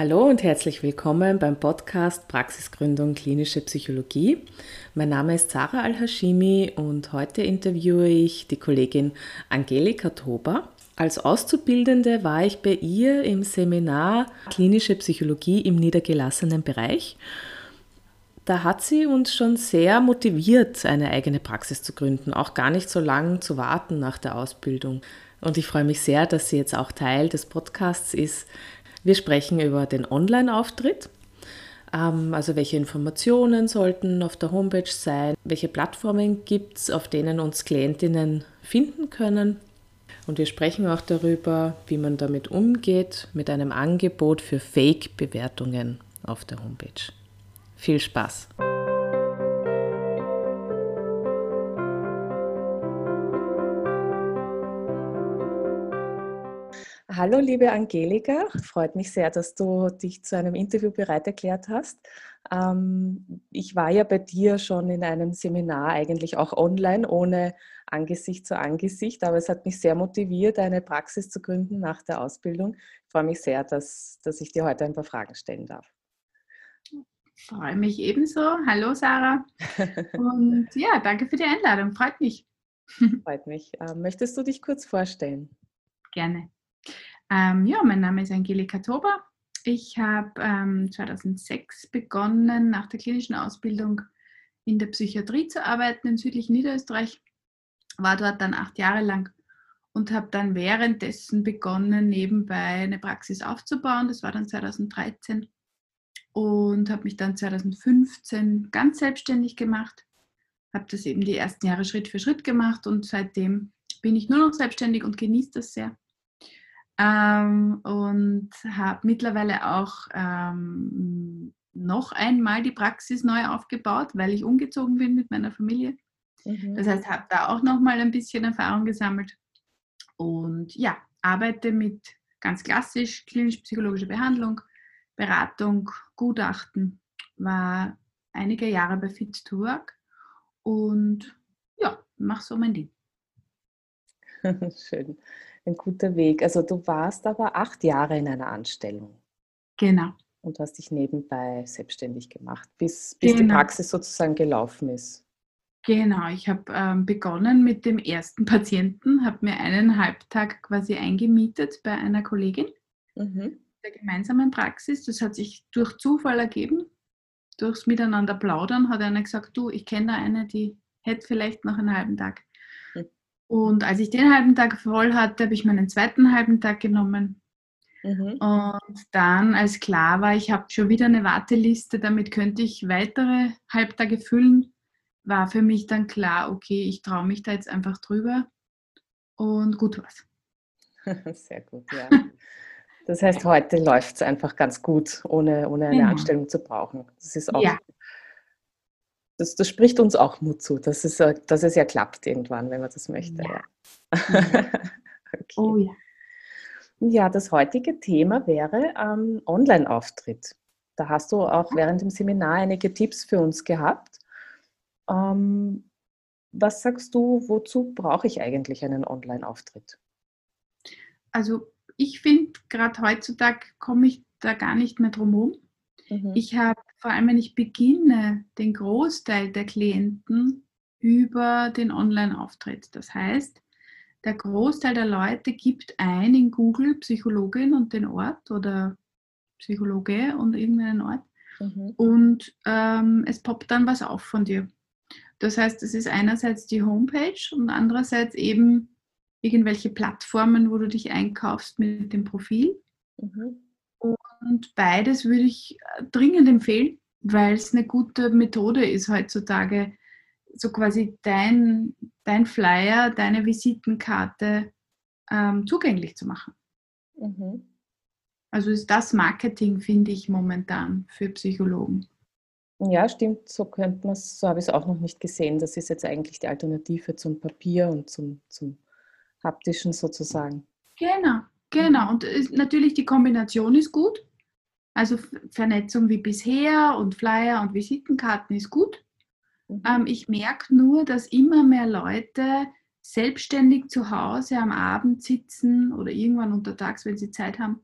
Hallo und herzlich willkommen beim Podcast Praxisgründung Klinische Psychologie. Mein Name ist Sarah Al-Hashimi und heute interviewe ich die Kollegin Angelika Tober. Als Auszubildende war ich bei ihr im Seminar Klinische Psychologie im niedergelassenen Bereich. Da hat sie uns schon sehr motiviert, eine eigene Praxis zu gründen, auch gar nicht so lange zu warten nach der Ausbildung. Und ich freue mich sehr, dass sie jetzt auch Teil des Podcasts ist. Wir sprechen über den Online-Auftritt, ähm, also welche Informationen sollten auf der Homepage sein, welche Plattformen gibt es, auf denen uns Klientinnen finden können. Und wir sprechen auch darüber, wie man damit umgeht, mit einem Angebot für Fake-Bewertungen auf der Homepage. Viel Spaß! Hallo, liebe Angelika. Freut mich sehr, dass du dich zu einem Interview bereit erklärt hast. Ähm, ich war ja bei dir schon in einem Seminar, eigentlich auch online, ohne Angesicht zu Angesicht, aber es hat mich sehr motiviert, eine Praxis zu gründen nach der Ausbildung. Ich freue mich sehr, dass, dass ich dir heute ein paar Fragen stellen darf. Ich freue mich ebenso. Hallo, Sarah. Und ja, danke für die Einladung. Freut mich. Freut mich. Ähm, möchtest du dich kurz vorstellen? Gerne. Ähm, ja, mein Name ist Angelika Tober. Ich habe ähm, 2006 begonnen, nach der klinischen Ausbildung in der Psychiatrie zu arbeiten in südlichen Niederösterreich. War dort dann acht Jahre lang und habe dann währenddessen begonnen, nebenbei eine Praxis aufzubauen. Das war dann 2013 und habe mich dann 2015 ganz selbstständig gemacht. Habe das eben die ersten Jahre Schritt für Schritt gemacht und seitdem bin ich nur noch selbstständig und genieße das sehr. Ähm, und habe mittlerweile auch ähm, noch einmal die Praxis neu aufgebaut, weil ich umgezogen bin mit meiner Familie. Mhm. Das heißt, habe da auch noch mal ein bisschen Erfahrung gesammelt und ja, arbeite mit ganz klassisch klinisch-psychologischer Behandlung, Beratung, Gutachten, war einige Jahre bei Fit to Work und ja, mache so mein Ding. Schön ein guter Weg. Also du warst aber acht Jahre in einer Anstellung. Genau. Und hast dich nebenbei selbstständig gemacht, bis, bis genau. die Praxis sozusagen gelaufen ist. Genau, ich habe ähm, begonnen mit dem ersten Patienten, habe mir einen Halbtag quasi eingemietet bei einer Kollegin mhm. der gemeinsamen Praxis. Das hat sich durch Zufall ergeben. Durchs Miteinander plaudern hat einer gesagt, du, ich kenne da eine, die hätte vielleicht noch einen halben Tag. Und als ich den halben Tag voll hatte, habe ich meinen zweiten halben Tag genommen. Mhm. Und dann, als klar war, ich habe schon wieder eine Warteliste, damit könnte ich weitere Halbtage füllen, war für mich dann klar, okay, ich traue mich da jetzt einfach drüber und gut war's. Sehr gut, ja. Das heißt, heute läuft es einfach ganz gut, ohne, ohne eine genau. Anstellung zu brauchen. Das ist auch ja das, das spricht uns auch Mut zu, dass es, äh, dass es ja klappt irgendwann, wenn man das möchte. Ja. okay. Oh ja. Ja, das heutige Thema wäre ähm, Online-Auftritt. Da hast du auch während dem Seminar einige Tipps für uns gehabt. Ähm, was sagst du, wozu brauche ich eigentlich einen Online-Auftritt? Also ich finde, gerade heutzutage komme ich da gar nicht mehr drum herum. Mhm. Ich habe vor allem, wenn ich beginne, den Großteil der Klienten über den Online-Auftritt. Das heißt, der Großteil der Leute gibt ein in Google Psychologin und den Ort oder Psychologe und irgendeinen Ort mhm. und ähm, es poppt dann was auf von dir. Das heißt, es ist einerseits die Homepage und andererseits eben irgendwelche Plattformen, wo du dich einkaufst mit dem Profil. Mhm. Und beides würde ich äh, dringend empfehlen, weil es eine gute Methode ist heutzutage, so quasi dein, dein Flyer, deine Visitenkarte ähm, zugänglich zu machen. Mhm. Also ist das Marketing, finde ich, momentan für Psychologen. Ja, stimmt, so könnte man es, so habe ich es auch noch nicht gesehen. Das ist jetzt eigentlich die Alternative zum Papier und zum, zum haptischen sozusagen. Genau, genau. Und ist, natürlich die Kombination ist gut. Also Vernetzung wie bisher und Flyer und Visitenkarten ist gut. Mhm. Ähm, ich merke nur, dass immer mehr Leute selbstständig zu Hause am Abend sitzen oder irgendwann untertags, wenn sie Zeit haben,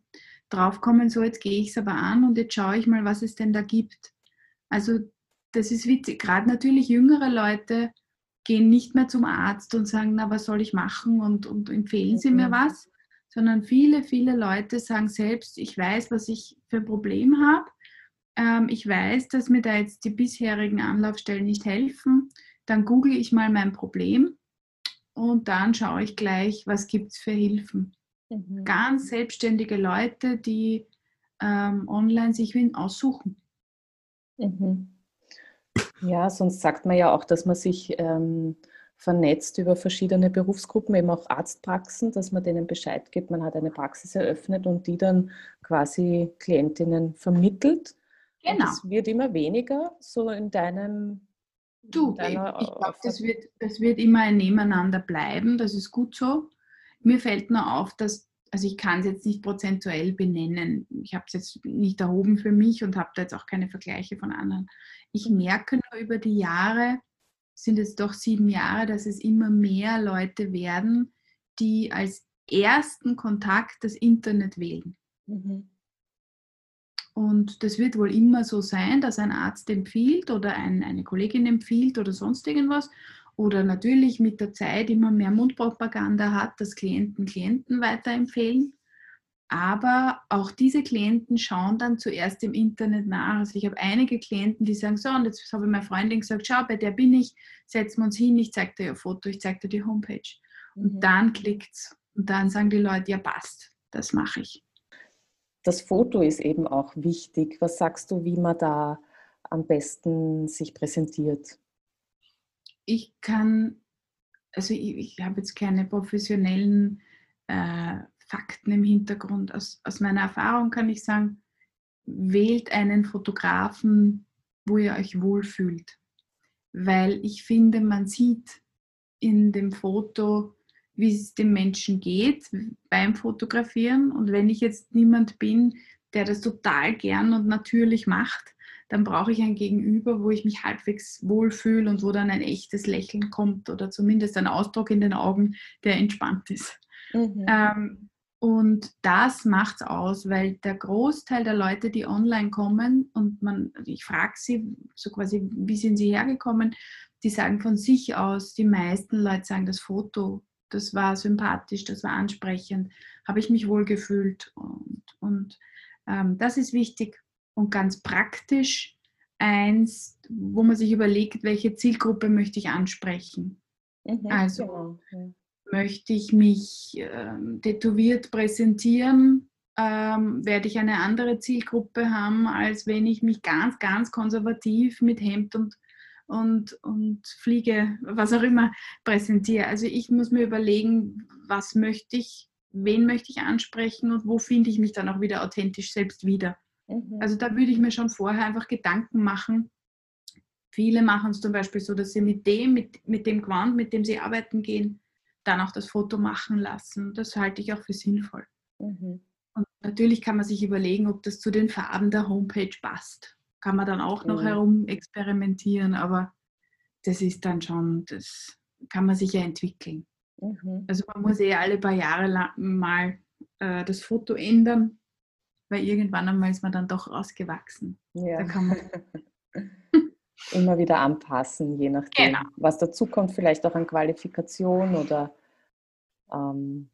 draufkommen, so jetzt gehe ich es aber an und jetzt schaue ich mal, was es denn da gibt. Also das ist witzig. Gerade natürlich jüngere Leute gehen nicht mehr zum Arzt und sagen, na, was soll ich machen und, und empfehlen Sie mir mhm. was, sondern viele, viele Leute sagen selbst, ich weiß, was ich für ein Problem habe. Ähm, ich weiß, dass mir da jetzt die bisherigen Anlaufstellen nicht helfen. Dann google ich mal mein Problem und dann schaue ich gleich, was gibt es für Hilfen. Mhm. Ganz selbstständige Leute, die ähm, online sich Wien aussuchen. Mhm. Ja, sonst sagt man ja auch, dass man sich ähm, vernetzt über verschiedene Berufsgruppen, eben auch Arztpraxen, dass man denen Bescheid gibt, man hat eine Praxis eröffnet und die dann quasi Klientinnen vermittelt. Genau. Das wird immer weniger, so in deinem. Du, in ich, ich glaube, das wird, das wird immer ein Nebeneinander bleiben, das ist gut so. Mir fällt nur auf, dass, also ich kann es jetzt nicht prozentuell benennen, ich habe es jetzt nicht erhoben für mich und habe da jetzt auch keine Vergleiche von anderen. Ich merke nur über die Jahre, sind es doch sieben Jahre, dass es immer mehr Leute werden, die als ersten Kontakt das Internet wählen. Mhm. Und das wird wohl immer so sein, dass ein Arzt empfiehlt oder ein, eine Kollegin empfiehlt oder sonst irgendwas oder natürlich mit der Zeit immer mehr Mundpropaganda hat, dass Klienten Klienten weiterempfehlen. Aber auch diese Klienten schauen dann zuerst im Internet nach. Also ich habe einige Klienten, die sagen, so, und jetzt habe ich meiner Freundin gesagt, schau, bei der bin ich, setzen wir uns hin, ich zeige dir ihr Foto, ich zeige dir die Homepage. Und mhm. dann klickt es. Und dann sagen die Leute, ja passt, das mache ich. Das Foto ist eben auch wichtig. Was sagst du, wie man da am besten sich präsentiert? ich kann, also ich, ich habe jetzt keine professionellen äh, Fakten im Hintergrund. Aus, aus meiner Erfahrung kann ich sagen, wählt einen Fotografen, wo ihr euch wohlfühlt. Weil ich finde, man sieht in dem Foto, wie es dem Menschen geht beim Fotografieren. Und wenn ich jetzt niemand bin, der das total gern und natürlich macht, dann brauche ich ein Gegenüber, wo ich mich halbwegs wohlfühle und wo dann ein echtes Lächeln kommt oder zumindest ein Ausdruck in den Augen, der entspannt ist. Mhm. Ähm, und das macht es aus, weil der Großteil der Leute, die online kommen und man, ich frage sie so quasi, wie sind sie hergekommen, die sagen von sich aus, die meisten Leute sagen, das Foto, das war sympathisch, das war ansprechend, habe ich mich wohl gefühlt und, und ähm, das ist wichtig und ganz praktisch eins, wo man sich überlegt, welche Zielgruppe möchte ich ansprechen. Mhm, also genau. Möchte ich mich ähm, tätowiert präsentieren, ähm, werde ich eine andere Zielgruppe haben, als wenn ich mich ganz, ganz konservativ mit Hemd und, und, und Fliege, was auch immer, präsentiere. Also ich muss mir überlegen, was möchte ich, wen möchte ich ansprechen und wo finde ich mich dann auch wieder authentisch selbst wieder. Mhm. Also da würde ich mir schon vorher einfach Gedanken machen. Viele machen es zum Beispiel so, dass sie mit dem, mit, mit dem Gewand, mit dem sie arbeiten gehen, dann auch das Foto machen lassen. Das halte ich auch für sinnvoll. Mhm. Und natürlich kann man sich überlegen, ob das zu den Farben der Homepage passt. Kann man dann auch noch mhm. herum experimentieren, aber das ist dann schon, das kann man sich ja entwickeln. Mhm. Also man muss eh alle paar Jahre mal äh, das Foto ändern weil irgendwann einmal ist man dann doch rausgewachsen. Ja. Da kann man immer wieder anpassen, je nachdem, genau. was dazukommt, vielleicht auch an Qualifikation oder ähm,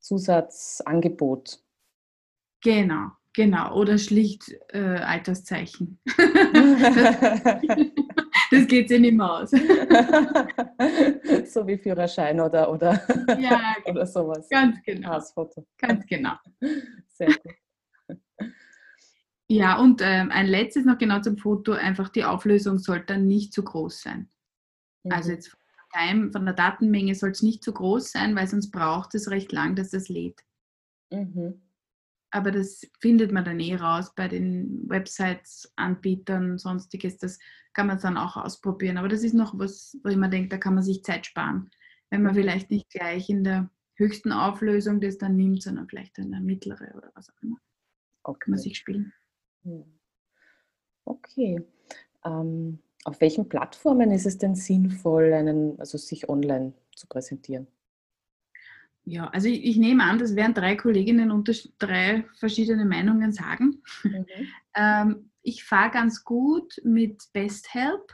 Zusatzangebot. Genau, genau. Oder schlicht äh, Alterszeichen. das geht sich nicht mehr aus. so wie Führerschein oder, oder, ja, oder sowas. Ganz genau. Passfoto. Ganz genau. Sehr gut. Ja, und ähm, ein letztes noch genau zum Foto, einfach die Auflösung sollte dann nicht zu groß sein. Mhm. Also jetzt von, von der Datenmenge soll es nicht zu groß sein, weil sonst braucht es recht lang, dass das lädt. Mhm. Aber das findet man dann eh raus bei den Websites, Anbietern, sonstiges. Das kann man dann auch ausprobieren. Aber das ist noch was, wo ich mir denke, da kann man sich Zeit sparen. Wenn man mhm. vielleicht nicht gleich in der höchsten Auflösung das dann nimmt, sondern vielleicht in der mittlere oder was auch immer. Okay. Kann man sich spielen. Okay. Ähm, auf welchen Plattformen ist es denn sinnvoll, einen, also sich online zu präsentieren? ja, also ich, ich, nehme an, das werden drei Kolleginnen unter drei verschiedene Meinungen sagen. Mhm. ähm, ich fahre ganz gut mit Best Help.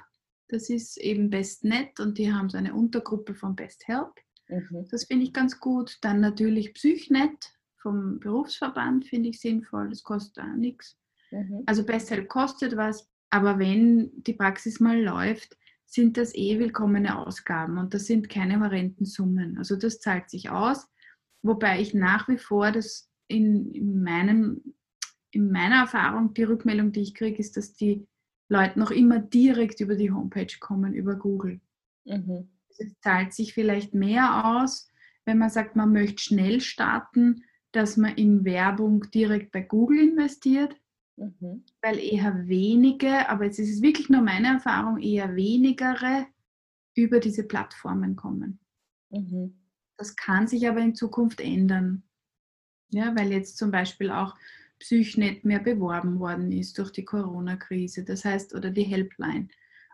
Das ist eben BestNet und die haben so eine Untergruppe von Best Help. Mhm. Das finde ich ganz gut. Dann natürlich PsychNet vom Berufsverband finde ich sinnvoll. Das kostet auch nichts. Mhm. Also Best Help kostet was, aber wenn die Praxis mal läuft, sind das eh willkommene Ausgaben und das sind keine horrenden Summen. Also das zahlt sich aus, wobei ich nach wie vor das in, in, meinem, in meiner Erfahrung, die Rückmeldung, die ich kriege, ist, dass die Leute noch immer direkt über die Homepage kommen, über Google. Mhm. Es zahlt sich vielleicht mehr aus, wenn man sagt, man möchte schnell starten, dass man in Werbung direkt bei Google investiert, Mhm. Weil eher wenige, aber jetzt ist es wirklich nur meine Erfahrung, eher wenigere über diese Plattformen kommen. Mhm. Das kann sich aber in Zukunft ändern. Ja, weil jetzt zum Beispiel auch PsychNet mehr beworben worden ist durch die Corona-Krise, das heißt, oder die Helpline.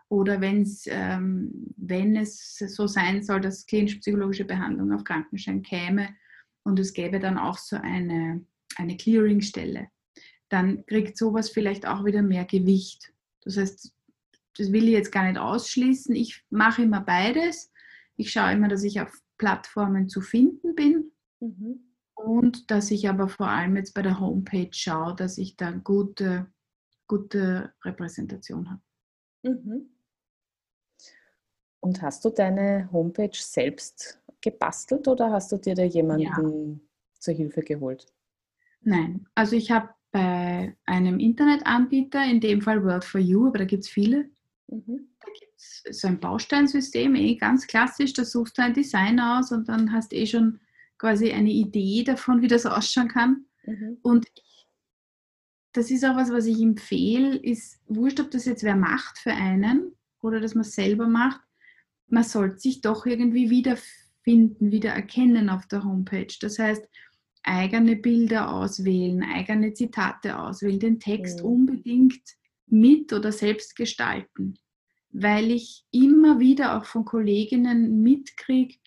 Oder wenn's, ähm, wenn es so sein soll, dass klinisch-psychologische Behandlung auf Krankenschein käme und es gäbe dann auch so eine, eine Clearingstelle, dann kriegt sowas vielleicht auch wieder mehr Gewicht. Das heißt, das will ich jetzt gar nicht ausschließen. Ich mache immer beides. Ich schaue immer, dass ich auf Plattformen zu finden bin mhm. und dass ich aber vor allem jetzt bei der Homepage schaue, dass ich da gute, gute Repräsentation habe. Mhm. Und hast du deine Homepage selbst gebastelt oder hast du dir da jemanden ja. zur Hilfe geholt? Nein, also ich habe bei einem Internetanbieter, in dem Fall World for You, aber da gibt es viele. Mhm. Da gibt es so ein Bausteinsystem, eh ganz klassisch, da suchst du ein Design aus und dann hast du eh schon quasi eine Idee davon, wie das ausschauen kann. Mhm. Und das ist auch was, was ich empfehle, ist wurscht, ob das jetzt wer macht für einen oder dass man es selber macht, man sollte sich doch irgendwie wiederfinden, wieder erkennen auf der Homepage. Das heißt, eigene Bilder auswählen, eigene Zitate auswählen, den Text mhm. unbedingt mit oder selbst gestalten, weil ich immer wieder auch von Kolleginnen mitkriege,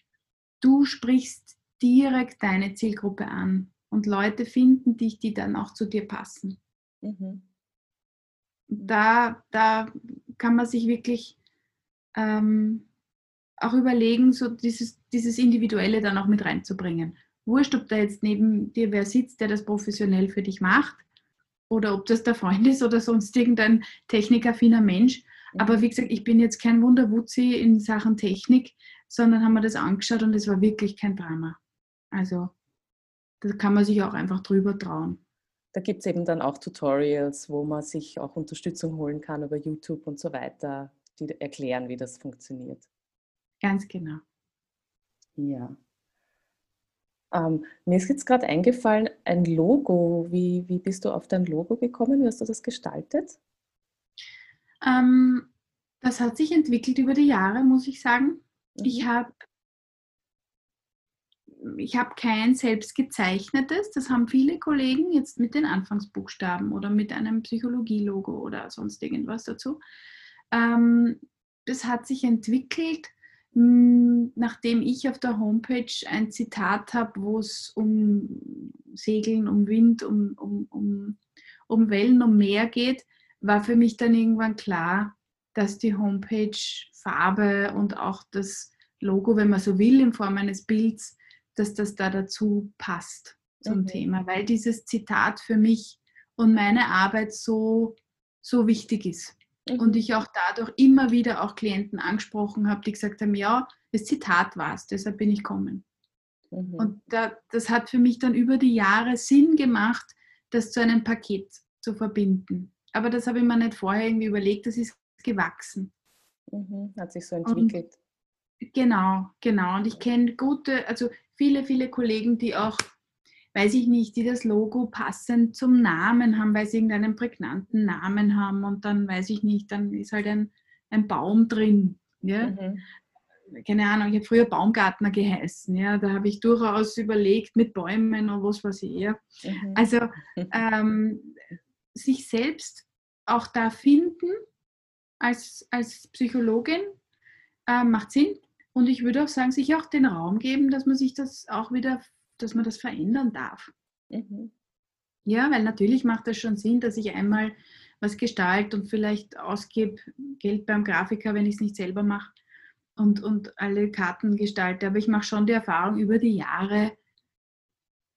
du sprichst direkt deine Zielgruppe an und Leute finden dich, die dann auch zu dir passen. Mhm. Da, da kann man sich wirklich ähm, auch überlegen, so dieses, dieses Individuelle dann auch mit reinzubringen wurscht, ob da jetzt neben dir wer sitzt, der das professionell für dich macht oder ob das der Freund ist oder sonst irgendein technikaffiner Mensch. Aber wie gesagt, ich bin jetzt kein Wunderwutzi in Sachen Technik, sondern haben wir das angeschaut und es war wirklich kein Drama. Also da kann man sich auch einfach drüber trauen. Da gibt es eben dann auch Tutorials, wo man sich auch Unterstützung holen kann über YouTube und so weiter, die erklären, wie das funktioniert. Ganz genau. Ja. Ähm, mir ist jetzt gerade eingefallen, ein Logo. Wie, wie bist du auf dein Logo gekommen? Wie hast du das gestaltet? Ähm, das hat sich entwickelt über die Jahre, muss ich sagen. Mhm. Ich habe ich habe kein selbst gezeichnetes, das haben viele Kollegen jetzt mit den Anfangsbuchstaben oder mit einem Psychologie-Logo oder sonst irgendwas dazu. Ähm, das hat sich entwickelt nachdem ich auf der Homepage ein Zitat habe, wo es um Segeln, um Wind, um, um, um, um Wellen, um Meer geht, war für mich dann irgendwann klar, dass die Homepage Farbe und auch das Logo, wenn man so will, in Form eines Bilds, dass das da dazu passt zum mhm. Thema, weil dieses Zitat für mich und meine Arbeit so, so wichtig ist. Mhm. Und ich auch dadurch immer wieder auch Klienten angesprochen habe, die gesagt haben, ja, das Zitat war es, deshalb bin ich kommen. Mhm. Und da, das hat für mich dann über die Jahre Sinn gemacht, das zu einem Paket zu verbinden. Aber das habe ich mir nicht vorher irgendwie überlegt, das ist gewachsen. Mhm. Hat sich so entwickelt. Und genau, genau. Und ich kenne gute, also viele, viele Kollegen, die auch weiß ich nicht, die das Logo passend zum Namen haben, weil sie irgendeinen prägnanten Namen haben und dann weiß ich nicht, dann ist halt ein, ein Baum drin. Ja? Mhm. Keine Ahnung, ich habe früher Baumgartner geheißen. Ja? Da habe ich durchaus überlegt mit Bäumen und was weiß ich eher. Mhm. Also ähm, sich selbst auch da finden als, als Psychologin äh, macht Sinn. Und ich würde auch sagen, sich auch den Raum geben, dass man sich das auch wieder, dass man das verändern darf. Mhm. Ja, weil natürlich macht das schon Sinn, dass ich einmal was gestalte und vielleicht ausgebe Geld beim Grafiker, wenn ich es nicht selber mache und, und alle Karten gestalte. Aber ich mache schon die Erfahrung über die Jahre,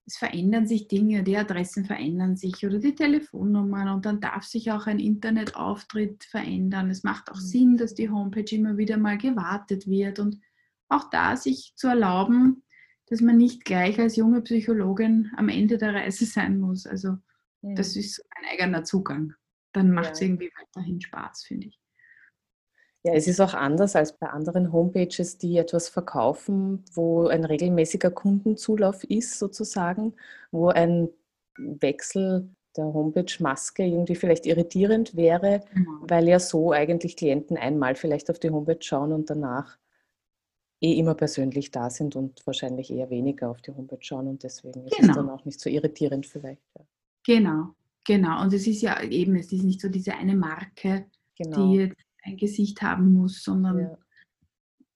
es verändern sich Dinge, die Adressen verändern sich oder die Telefonnummern und dann darf sich auch ein Internetauftritt verändern. Es macht auch mhm. Sinn, dass die Homepage immer wieder mal gewartet wird und auch da sich zu erlauben, dass man nicht gleich als junge Psychologin am Ende der Reise sein muss. Also mhm. das ist ein eigener Zugang. Dann macht es ja. irgendwie weiterhin Spaß, finde ich. Ja, es ist auch anders als bei anderen Homepages, die etwas verkaufen, wo ein regelmäßiger Kundenzulauf ist, sozusagen, wo ein Wechsel der Homepage-Maske irgendwie vielleicht irritierend wäre, genau. weil ja so eigentlich Klienten einmal vielleicht auf die Homepage schauen und danach eh immer persönlich da sind und wahrscheinlich eher weniger auf die Homepage schauen und deswegen ist genau. es dann auch nicht so irritierend vielleicht. Ja. Genau, genau. Und es ist ja eben, es ist nicht so diese eine Marke, genau. die jetzt ein Gesicht haben muss, sondern ja,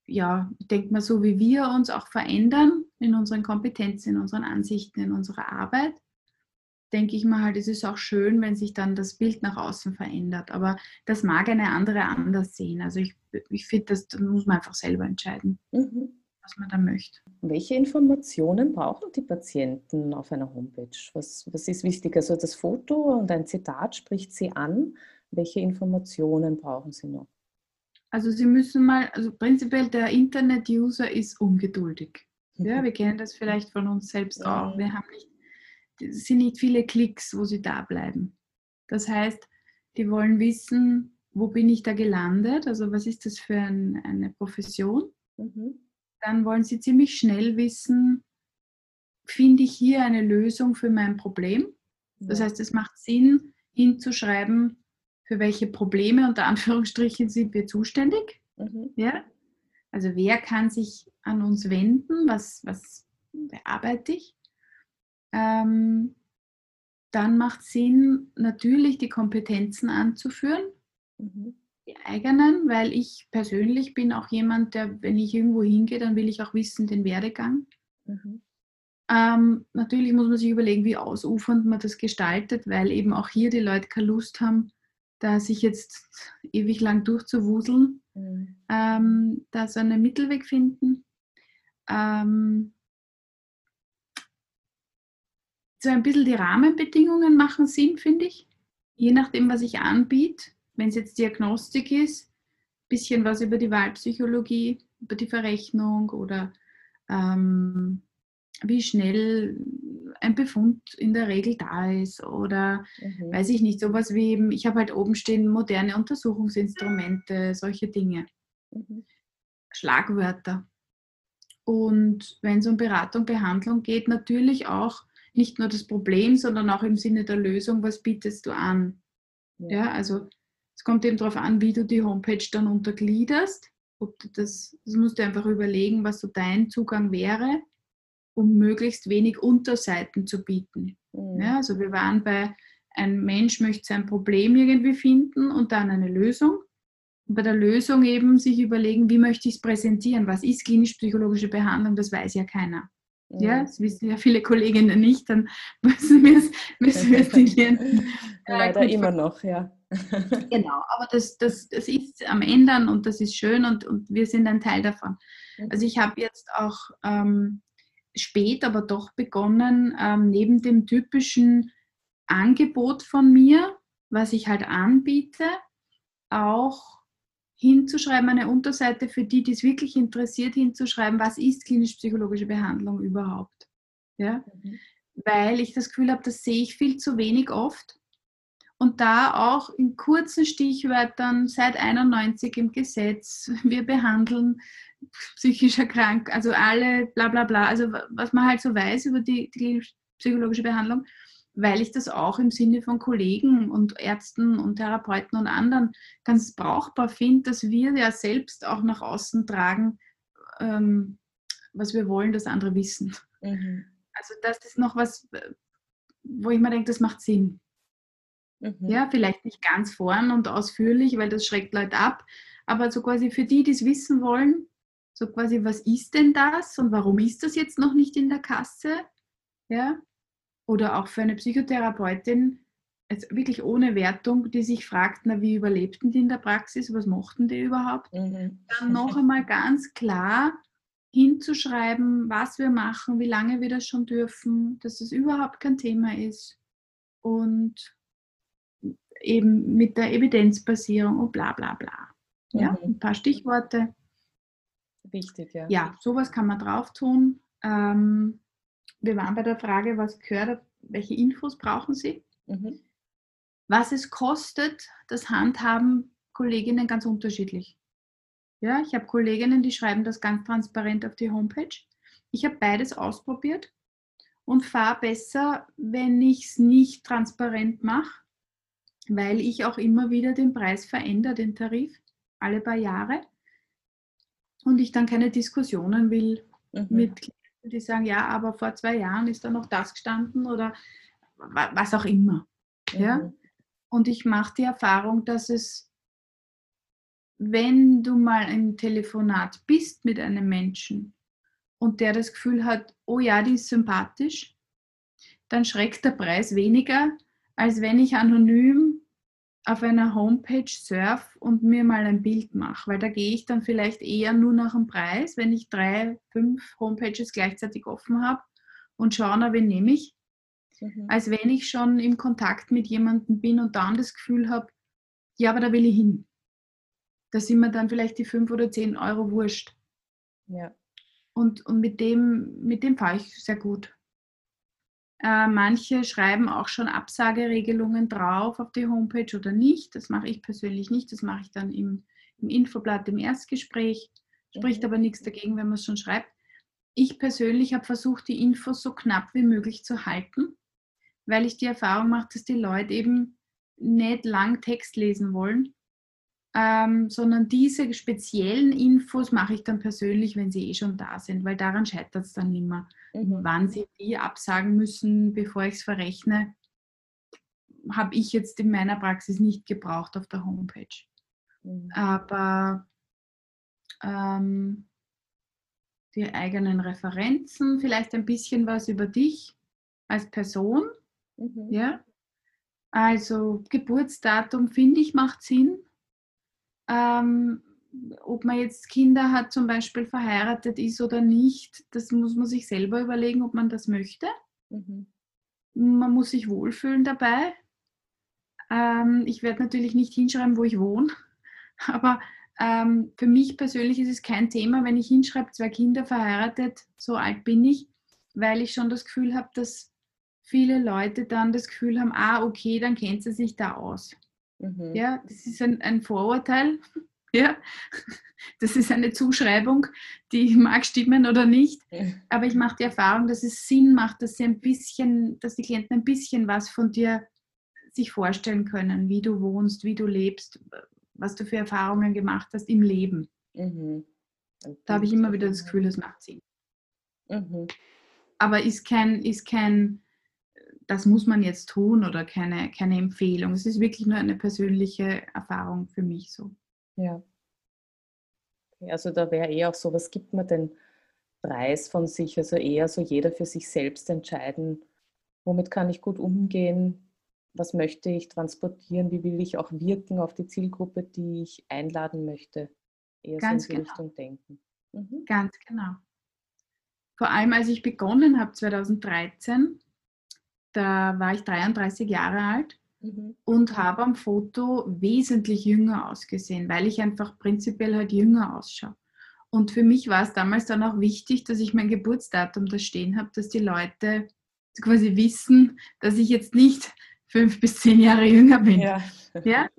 ja ich denke mal, so wie wir uns auch verändern in unseren Kompetenzen, in unseren Ansichten, in unserer Arbeit, denke ich mal halt, es ist auch schön, wenn sich dann das Bild nach außen verändert. Aber das mag eine andere anders sehen. Also ich, ich finde, das, muss man einfach selber entscheiden, mhm. was man da möchte. Welche Informationen brauchen die Patienten auf einer Homepage? Was, was ist wichtig? Also das Foto und ein Zitat spricht sie an. Welche Informationen brauchen Sie noch? Also Sie müssen mal, also prinzipiell der Internet-User ist ungeduldig. Ja, wir kennen das vielleicht von uns selbst auch. Wir haben nicht, es sind nicht viele Klicks, wo sie da bleiben. Das heißt, die wollen wissen, wo bin ich da gelandet? Also was ist das für ein, eine Profession? Mhm. Dann wollen sie ziemlich schnell wissen, finde ich hier eine Lösung für mein Problem? Das heißt, es macht Sinn, hinzuschreiben, für welche Probleme unter Anführungsstrichen sind wir zuständig. Mhm. Ja? Also wer kann sich an uns wenden, was, was bearbeite ich? Ähm, dann macht Sinn, natürlich die Kompetenzen anzuführen, mhm. die eigenen, weil ich persönlich bin auch jemand, der, wenn ich irgendwo hingehe, dann will ich auch wissen, den Werdegang. Mhm. Ähm, natürlich muss man sich überlegen, wie ausufernd man das gestaltet, weil eben auch hier die Leute keine Lust haben, da sich jetzt ewig lang durchzuwuseln, mhm. ähm, da so einen Mittelweg finden. Ähm, so ein bisschen die Rahmenbedingungen machen Sinn, finde ich. Je nachdem, was ich anbiete. Wenn es jetzt Diagnostik ist, ein bisschen was über die Wahlpsychologie, über die Verrechnung oder ähm, wie schnell ein Befund in der Regel da ist oder mhm. weiß ich nicht, sowas wie eben, ich habe halt oben stehen moderne Untersuchungsinstrumente, solche Dinge. Mhm. Schlagwörter. Und wenn es um Beratung, Behandlung geht, natürlich auch nicht nur das Problem, sondern auch im Sinne der Lösung, was bietest du an? Ja, also es kommt eben darauf an, wie du die Homepage dann untergliederst. Ob du das, das musst du einfach überlegen, was so dein Zugang wäre um möglichst wenig Unterseiten zu bieten. Mhm. Ja, also wir waren bei, ein Mensch möchte sein Problem irgendwie finden und dann eine Lösung. Und bei der Lösung eben sich überlegen, wie möchte ich es präsentieren? Was ist klinisch-psychologische Behandlung? Das weiß ja keiner. Ja, das wissen ja viele Kolleginnen nicht, dann müssen wir es müssen wir die Klienten. Leider äh, immer noch, ja. genau, aber das, das, das ist am Ändern und das ist schön und, und wir sind ein Teil davon. Also ich habe jetzt auch ähm, spät aber doch begonnen, ähm, neben dem typischen Angebot von mir, was ich halt anbiete, auch hinzuschreiben, eine Unterseite für die, die es wirklich interessiert, hinzuschreiben, was ist klinisch-psychologische Behandlung überhaupt. Ja? Mhm. Weil ich das Gefühl habe, das sehe ich viel zu wenig oft. Und da auch in kurzen Stichwörtern seit 91 im Gesetz, wir behandeln psychisch erkrankt, also alle bla bla bla, also was man halt so weiß über die, die psychologische Behandlung, weil ich das auch im Sinne von Kollegen und Ärzten und Therapeuten und anderen ganz brauchbar finde, dass wir ja selbst auch nach außen tragen, ähm, was wir wollen, dass andere wissen. Mhm. Also das ist noch was, wo ich mir denke, das macht Sinn. Mhm. Ja, vielleicht nicht ganz vorn und ausführlich, weil das schreckt Leute ab, aber so quasi für die, die es wissen wollen, So quasi, was ist denn das und warum ist das jetzt noch nicht in der Kasse? Ja? Oder auch für eine Psychotherapeutin, jetzt wirklich ohne Wertung, die sich fragt, na, wie überlebten die in der Praxis, was mochten die überhaupt? Mhm. Dann noch einmal ganz klar hinzuschreiben, was wir machen, wie lange wir das schon dürfen, dass das überhaupt kein Thema ist und eben mit der Evidenzbasierung und bla bla bla. Ja, mhm. ein paar Stichworte. Wichtig, ja. Ja, sowas kann man drauf tun. Ähm, wir waren bei der Frage, was gehört, welche Infos brauchen Sie? Mhm. Was es kostet, das handhaben Kolleginnen ganz unterschiedlich. Ja, ich habe Kolleginnen, die schreiben das ganz transparent auf die Homepage. Ich habe beides ausprobiert und fahre besser, wenn ich es nicht transparent mache, weil ich auch immer wieder den Preis verändere, den Tarif, alle paar Jahre. Und ich dann keine Diskussionen will mhm. mit die sagen, ja, aber vor zwei Jahren ist da noch das gestanden oder was auch immer. Mhm. Ja? Und ich mache die Erfahrung, dass es, wenn du mal im Telefonat bist mit einem Menschen und der das Gefühl hat, oh ja, die ist sympathisch, dann schreckt der Preis weniger, als wenn ich anonym auf einer Homepage surf und mir mal ein Bild mache, weil da gehe ich dann vielleicht eher nur nach dem Preis, wenn ich drei, fünf Homepages gleichzeitig offen habe und schaue, na, wen nehme ich, mhm. als wenn ich schon im Kontakt mit jemandem bin und dann das Gefühl habe, ja, aber da will ich hin. Da sind mir dann vielleicht die fünf oder zehn Euro wurscht. Ja. Und, und mit dem, mit dem fahre ich sehr gut. Äh, manche schreiben auch schon Absageregelungen drauf auf die Homepage oder nicht. Das mache ich persönlich nicht. Das mache ich dann im, im Infoblatt im Erstgespräch. Spricht mhm. aber nichts dagegen, wenn man es schon schreibt. Ich persönlich habe versucht, die Infos so knapp wie möglich zu halten, weil ich die Erfahrung mache, dass die Leute eben nicht lang Text lesen wollen, ähm, sondern diese speziellen Infos mache ich dann persönlich, wenn sie eh schon da sind, weil daran scheitert es dann nicht mehr. Mhm. Wann sie die absagen müssen, bevor ich es verrechne, habe ich jetzt in meiner Praxis nicht gebraucht auf der Homepage. Mhm. Aber ähm, die eigenen Referenzen, vielleicht ein bisschen was über dich als Person. Mhm. Ja? Also Geburtsdatum, finde ich, macht Sinn ähm, ob man jetzt Kinder hat, zum Beispiel verheiratet ist oder nicht, das muss man sich selber überlegen, ob man das möchte. Mhm. Man muss sich wohlfühlen dabei. Ähm, ich werde natürlich nicht hinschreiben, wo ich wohne, aber ähm, für mich persönlich ist es kein Thema, wenn ich hinschreibe, zwei Kinder verheiratet, so alt bin ich, weil ich schon das Gefühl habe, dass viele Leute dann das Gefühl haben, ah, okay, dann kennt sie sich da aus. Mhm. Ja, das ist ein, ein Vorurteil. Ja, das ist eine Zuschreibung, die mag stimmen oder nicht. Aber ich mache die Erfahrung, dass es Sinn macht, dass sie ein bisschen, dass die Klienten ein bisschen was von dir sich vorstellen können, wie du wohnst, wie du lebst, was du für Erfahrungen gemacht hast im Leben. Mhm. Da habe ich immer wieder das Gefühl, es macht Sinn. Mhm. Aber ist kein, ist kein das muss man jetzt tun oder keine, keine Empfehlung. Es ist wirklich nur eine persönliche Erfahrung für mich so. Ja. Also da wäre eher auch so, was gibt man denn Preis von sich? Also eher so jeder für sich selbst entscheiden, womit kann ich gut umgehen, was möchte ich transportieren, wie will ich auch wirken auf die Zielgruppe, die ich einladen möchte. Eher Ganz so in die genau. Richtung denken. Mhm. Ganz genau. Vor allem als ich begonnen habe 2013, da war ich 33 Jahre alt mhm. und habe am Foto wesentlich jünger ausgesehen, weil ich einfach prinzipiell halt jünger ausschaue. Und für mich war es damals dann auch wichtig, dass ich mein Geburtsdatum da stehen habe, dass die Leute quasi wissen, dass ich jetzt nicht fünf bis zehn Jahre jünger bin. Ja. ja?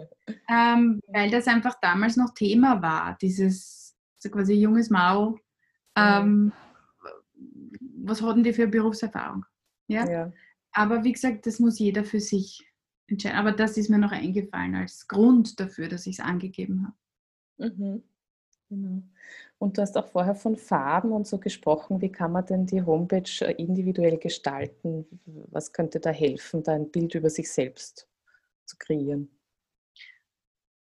Ähm, weil das einfach damals noch Thema war, dieses so quasi junges Mau. Ähm, was hatten die für Berufserfahrung? Ja? ja. Aber wie gesagt, das muss jeder für sich entscheiden. Aber das ist mir noch eingefallen als Grund dafür, dass ich es angegeben habe. Mhm. Genau. Und du hast auch vorher von Farben und so gesprochen. Wie kann man denn die Homepage äh, individuell gestalten? Was könnte da helfen, da ein Bild über sich selbst zu kreieren?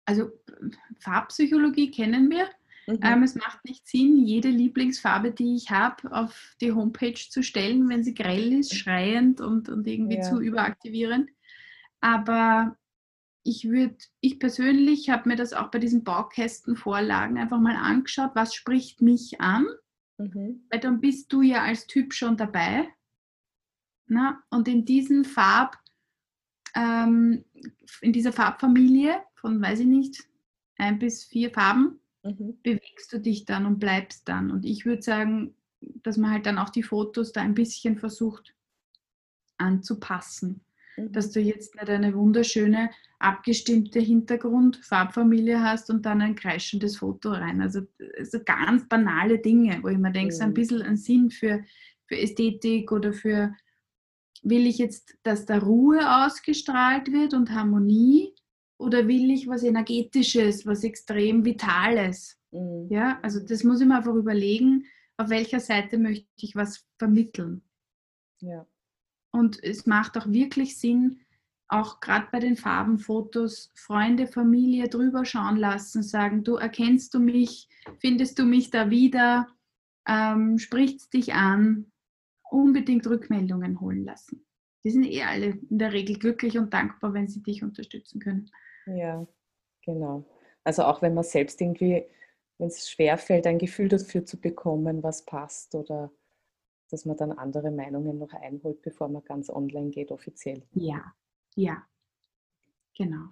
Also Farbpsychologie kennen wir. Mhm. Ähm, es macht nicht Sinn, jede Lieblingsfarbe, die ich habe, auf die Homepage zu stellen, wenn sie grell ist, schreiend und, und irgendwie ja. zu überaktivierend. Aber ich würde, ich persönlich habe mir das auch bei diesen Baukästenvorlagen einfach mal angeschaut, was spricht mich an, mhm. weil dann bist du ja als Typ schon dabei. Na? Und in diesen Farb, ähm, in dieser Farbfamilie von, weiß ich nicht, ein bis vier Farben, mhm. bewegst du dich dann und bleibst dann. Und ich würde sagen, dass man halt dann auch die Fotos da ein bisschen versucht anzupassen. Mhm. Dass du jetzt nicht eine wunderschöne, abgestimmte Hintergrund-Farbfamilie hast und dann ein kreischendes Foto rein. Also, also ganz banale Dinge, wo ich mir denke, mhm. so ein mhm. bisschen ein Sinn für, für Ästhetik oder für, will ich jetzt, dass da Ruhe ausgestrahlt wird und Harmonie oder will ich was Energetisches, was extrem Vitales? Mhm. Ja, also das muss ich mir einfach überlegen, auf welcher Seite möchte ich was vermitteln. Ja. Und es macht auch wirklich Sinn, auch gerade bei den Farbenfotos Freunde, Familie drüber schauen lassen, sagen, du erkennst du mich, findest du mich da wieder, ähm, spricht dich an, unbedingt Rückmeldungen holen lassen. Die sind eh alle in der Regel glücklich und dankbar, wenn sie dich unterstützen können. Ja, genau. Also auch wenn man selbst irgendwie, wenn es schwerfällt, ein Gefühl dafür zu bekommen, was passt oder dass man dann andere Meinungen noch einholt, bevor man ganz online geht, offiziell. Ja, ja, genau.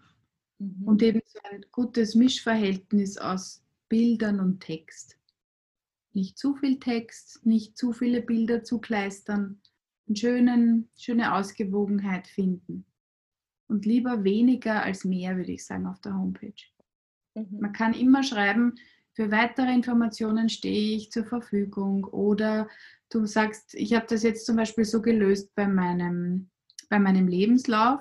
Mhm. Und eben so ein gutes Mischverhältnis aus Bildern und Text. Nicht zu viel Text, nicht zu viele Bilder zu kleistern, eine schönen, schöne Ausgewogenheit finden. Und lieber weniger als mehr, würde ich sagen, auf der Homepage. Mhm. Man kann immer schreiben, für weitere Informationen stehe ich zur Verfügung oder du sagst, ich habe das jetzt zum Beispiel so gelöst bei meinem, bei meinem Lebenslauf.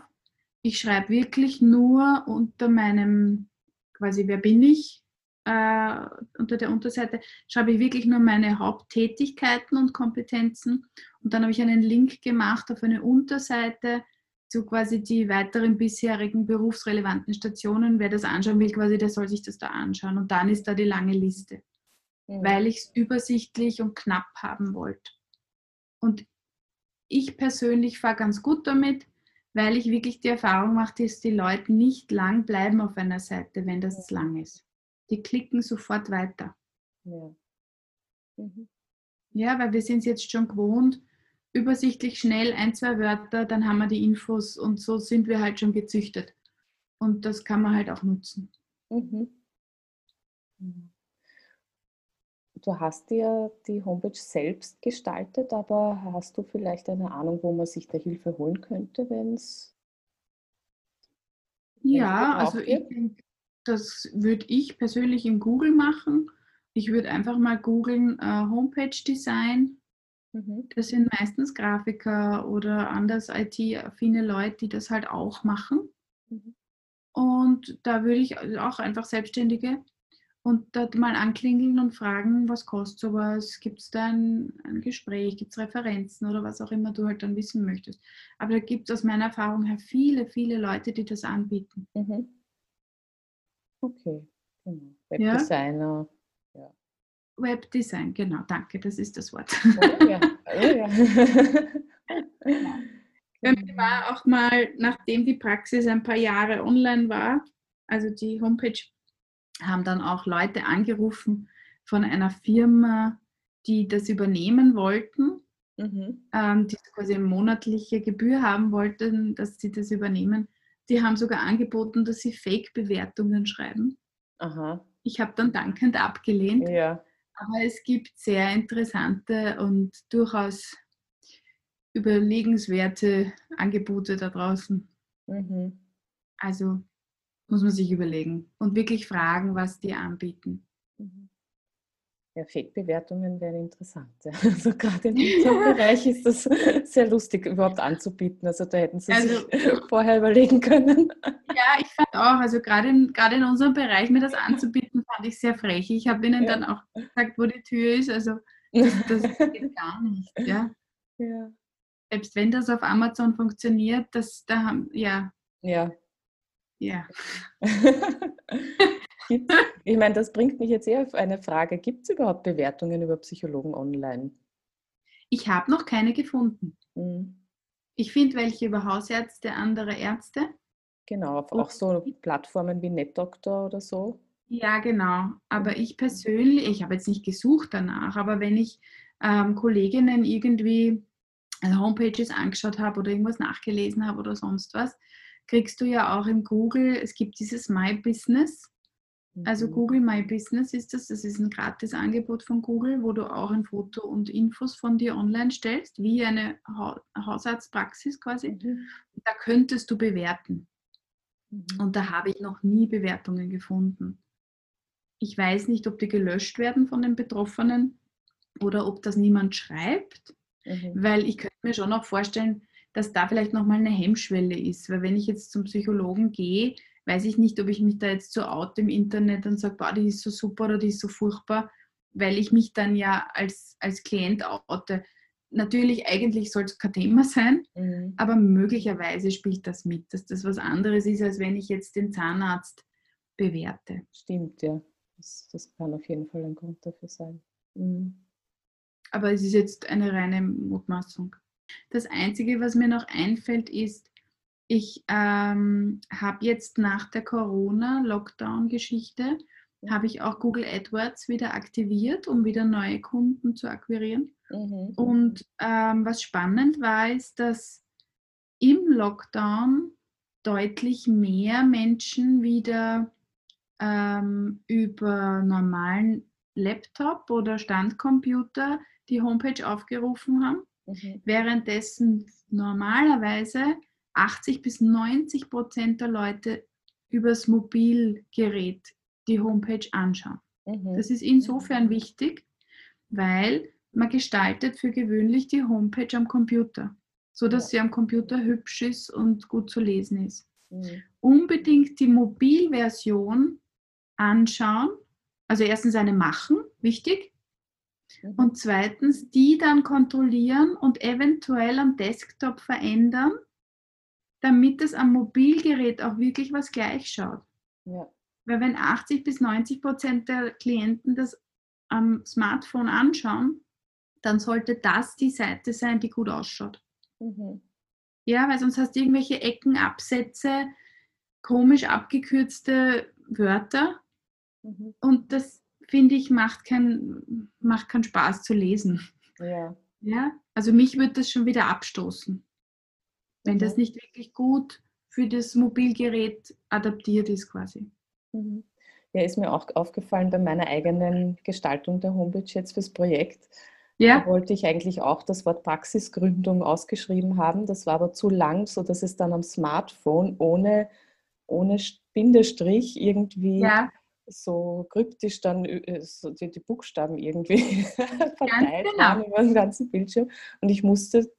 Ich schreibe wirklich nur unter meinem, quasi, wer bin ich, äh, unter der Unterseite, schreibe ich wirklich nur meine Haupttätigkeiten und Kompetenzen. Und dann habe ich einen Link gemacht auf eine Unterseite, zu quasi die weiteren bisherigen berufsrelevanten Stationen. Wer das anschauen will, quasi, der soll sich das da anschauen. Und dann ist da die lange Liste mhm. weil ich es übersichtlich und knapp haben wollte. Und ich persönlich fahre ganz gut damit, weil ich wirklich die Erfahrung mache, dass die Leute nicht lang bleiben auf einer Seite, wenn das ja. lang ist. Die klicken sofort weiter. Ja. Mhm. ja, weil wir sind es jetzt schon gewohnt, übersichtlich schnell ein, zwei Wörter, dann haben wir die Infos und so sind wir halt schon gezüchtet. Und das kann man halt auch nutzen. Mhm. du hast dir die Homepage selbst gestaltet, aber hast du vielleicht eine Ahnung, wo man sich da Hilfe holen könnte, wenn es. Ja, also ich denke, das würde ich persönlich in Google machen. Ich würde einfach mal googeln äh, Homepage Design. Mhm. Das sind meistens Grafiker oder anders IT-affine Leute, die das halt auch machen. Mhm. Und da würde ich auch einfach Selbstständige und dort mal anklingeln und fragen, was kostet sowas, gibt es da ein, ein Gespräch, gibt es Referenzen oder was auch immer du halt dann wissen möchtest. Aber da gibt es aus meiner Erfahrung her viele, viele Leute, die das anbieten. Mhm. Okay, genau. Webdesigner. Ja. ja. Webdesign, genau, danke, das ist das Wort. Oh ja, oh ja. Bei mir war auch mal, nachdem die Praxis ein paar Jahre online war, also die Homepage haben dann auch Leute angerufen von einer Firma, die das übernehmen wollten, mhm. ähm, die quasi eine monatliche Gebühr haben wollten, dass sie das übernehmen. Die haben sogar angeboten, dass sie Fake-Bewertungen schreiben. Aha. Ich habe dann dankend abgelehnt. Ja. Aber es gibt sehr interessante und durchaus überlegenswerte Angebote da draußen. Mhm. Also muss man sich überlegen und wirklich fragen, was die anbieten. Mhm. Ja, Fake-Bewertungen wären interessant. Also gerade in diesem Bereich ist das sehr lustig überhaupt anzubieten. Also da hätten Sie also, sich vorher überlegen können. Ja, ich fand auch, also gerade in, gerade in unserem Bereich mir das anzubieten, fand ich sehr frech. Ich habe Ihnen ja. dann auch gesagt, wo die Tür ist. Also das, das geht gar nicht. Ja. ja. Selbst wenn das auf Amazon funktioniert, das da haben, ja. Ja, ja. Ich meine, das bringt mich jetzt eher auf eine Frage. Gibt es überhaupt Bewertungen über Psychologen online? Ich habe noch keine gefunden. Mhm. Ich finde welche über Hausärzte, andere Ärzte. Genau, auch so Plattformen wie NetDoctor oder so. Ja, genau. Aber ich persönlich, ich habe jetzt nicht gesucht danach, aber wenn ich ähm, Kolleginnen irgendwie also Homepages angeschaut habe oder irgendwas nachgelesen habe oder sonst was, kriegst du ja auch im Google, es gibt dieses My Business. Also mhm. Google My Business ist das, das ist ein gratis Angebot von Google, wo du auch ein Foto und Infos von dir online stellst, wie eine Hausarztpraxis quasi. Mhm. Da könntest du bewerten. Mhm. Und da habe ich noch nie Bewertungen gefunden. Ich weiß nicht, ob die gelöscht werden von den Betroffenen oder ob das niemand schreibt, mhm. weil ich könnte mir schon auch vorstellen, dass da vielleicht nochmal eine Hemmschwelle ist. Weil wenn ich jetzt zum Psychologen gehe, weiß ich nicht, ob ich mich da jetzt so out im Internet und sage, boah, die ist so super oder die ist so furchtbar, weil ich mich dann ja als, als Klient oute. Natürlich, eigentlich soll es kein Thema sein, mhm. aber möglicherweise spielt das mit, dass das was anderes ist, als wenn ich jetzt den Zahnarzt bewerte. Stimmt, ja. Das, das kann auf jeden Fall ein Grund dafür sein. Mhm. Aber es ist jetzt eine reine Mutmaßung. Das Einzige, was mir noch einfällt, ist, ich ähm, habe jetzt nach der Corona-Lockdown-Geschichte, habe ich auch Google AdWords wieder aktiviert, um wieder neue Kunden zu akquirieren. Mhm. Und ähm, was spannend war, ist, dass im Lockdown deutlich mehr Menschen wieder ähm, über normalen Laptop oder Standcomputer die Homepage aufgerufen haben, mhm. währenddessen normalerweise 80 bis 90 Prozent der Leute übers Mobilgerät die Homepage anschauen. Mhm. Das ist insofern wichtig, weil man gestaltet für gewöhnlich die Homepage am Computer, sodass ja. sie am Computer hübsch ist und gut zu lesen ist. Mhm. Unbedingt die Mobilversion anschauen, also erstens eine machen, wichtig, mhm. und zweitens die dann kontrollieren und eventuell am Desktop verändern, damit es am Mobilgerät auch wirklich was gleich schaut. Ja. Weil wenn 80 bis 90 Prozent der Klienten das am Smartphone anschauen, dann sollte das die Seite sein, die gut ausschaut. Mhm. Ja, weil sonst hast du irgendwelche Ecken, Absätze, komisch abgekürzte Wörter. Mhm. Und das, finde ich, macht, kein, macht keinen Spaß zu lesen. Ja. ja? Also mich würde das schon wieder abstoßen wenn das nicht wirklich gut für das Mobilgerät adaptiert ist quasi. Mhm. Ja, ist mir auch aufgefallen bei meiner eigenen Gestaltung der Homepage jetzt fürs Projekt. Ja. Da wollte ich eigentlich auch das Wort Praxisgründung ausgeschrieben haben. Das war aber zu lang, sodass es dann am Smartphone ohne, ohne Bindestrich irgendwie ja. so kryptisch dann äh, so die, die Buchstaben irgendwie verteilt genau. waren über den ganzen Bildschirm. Und ich musste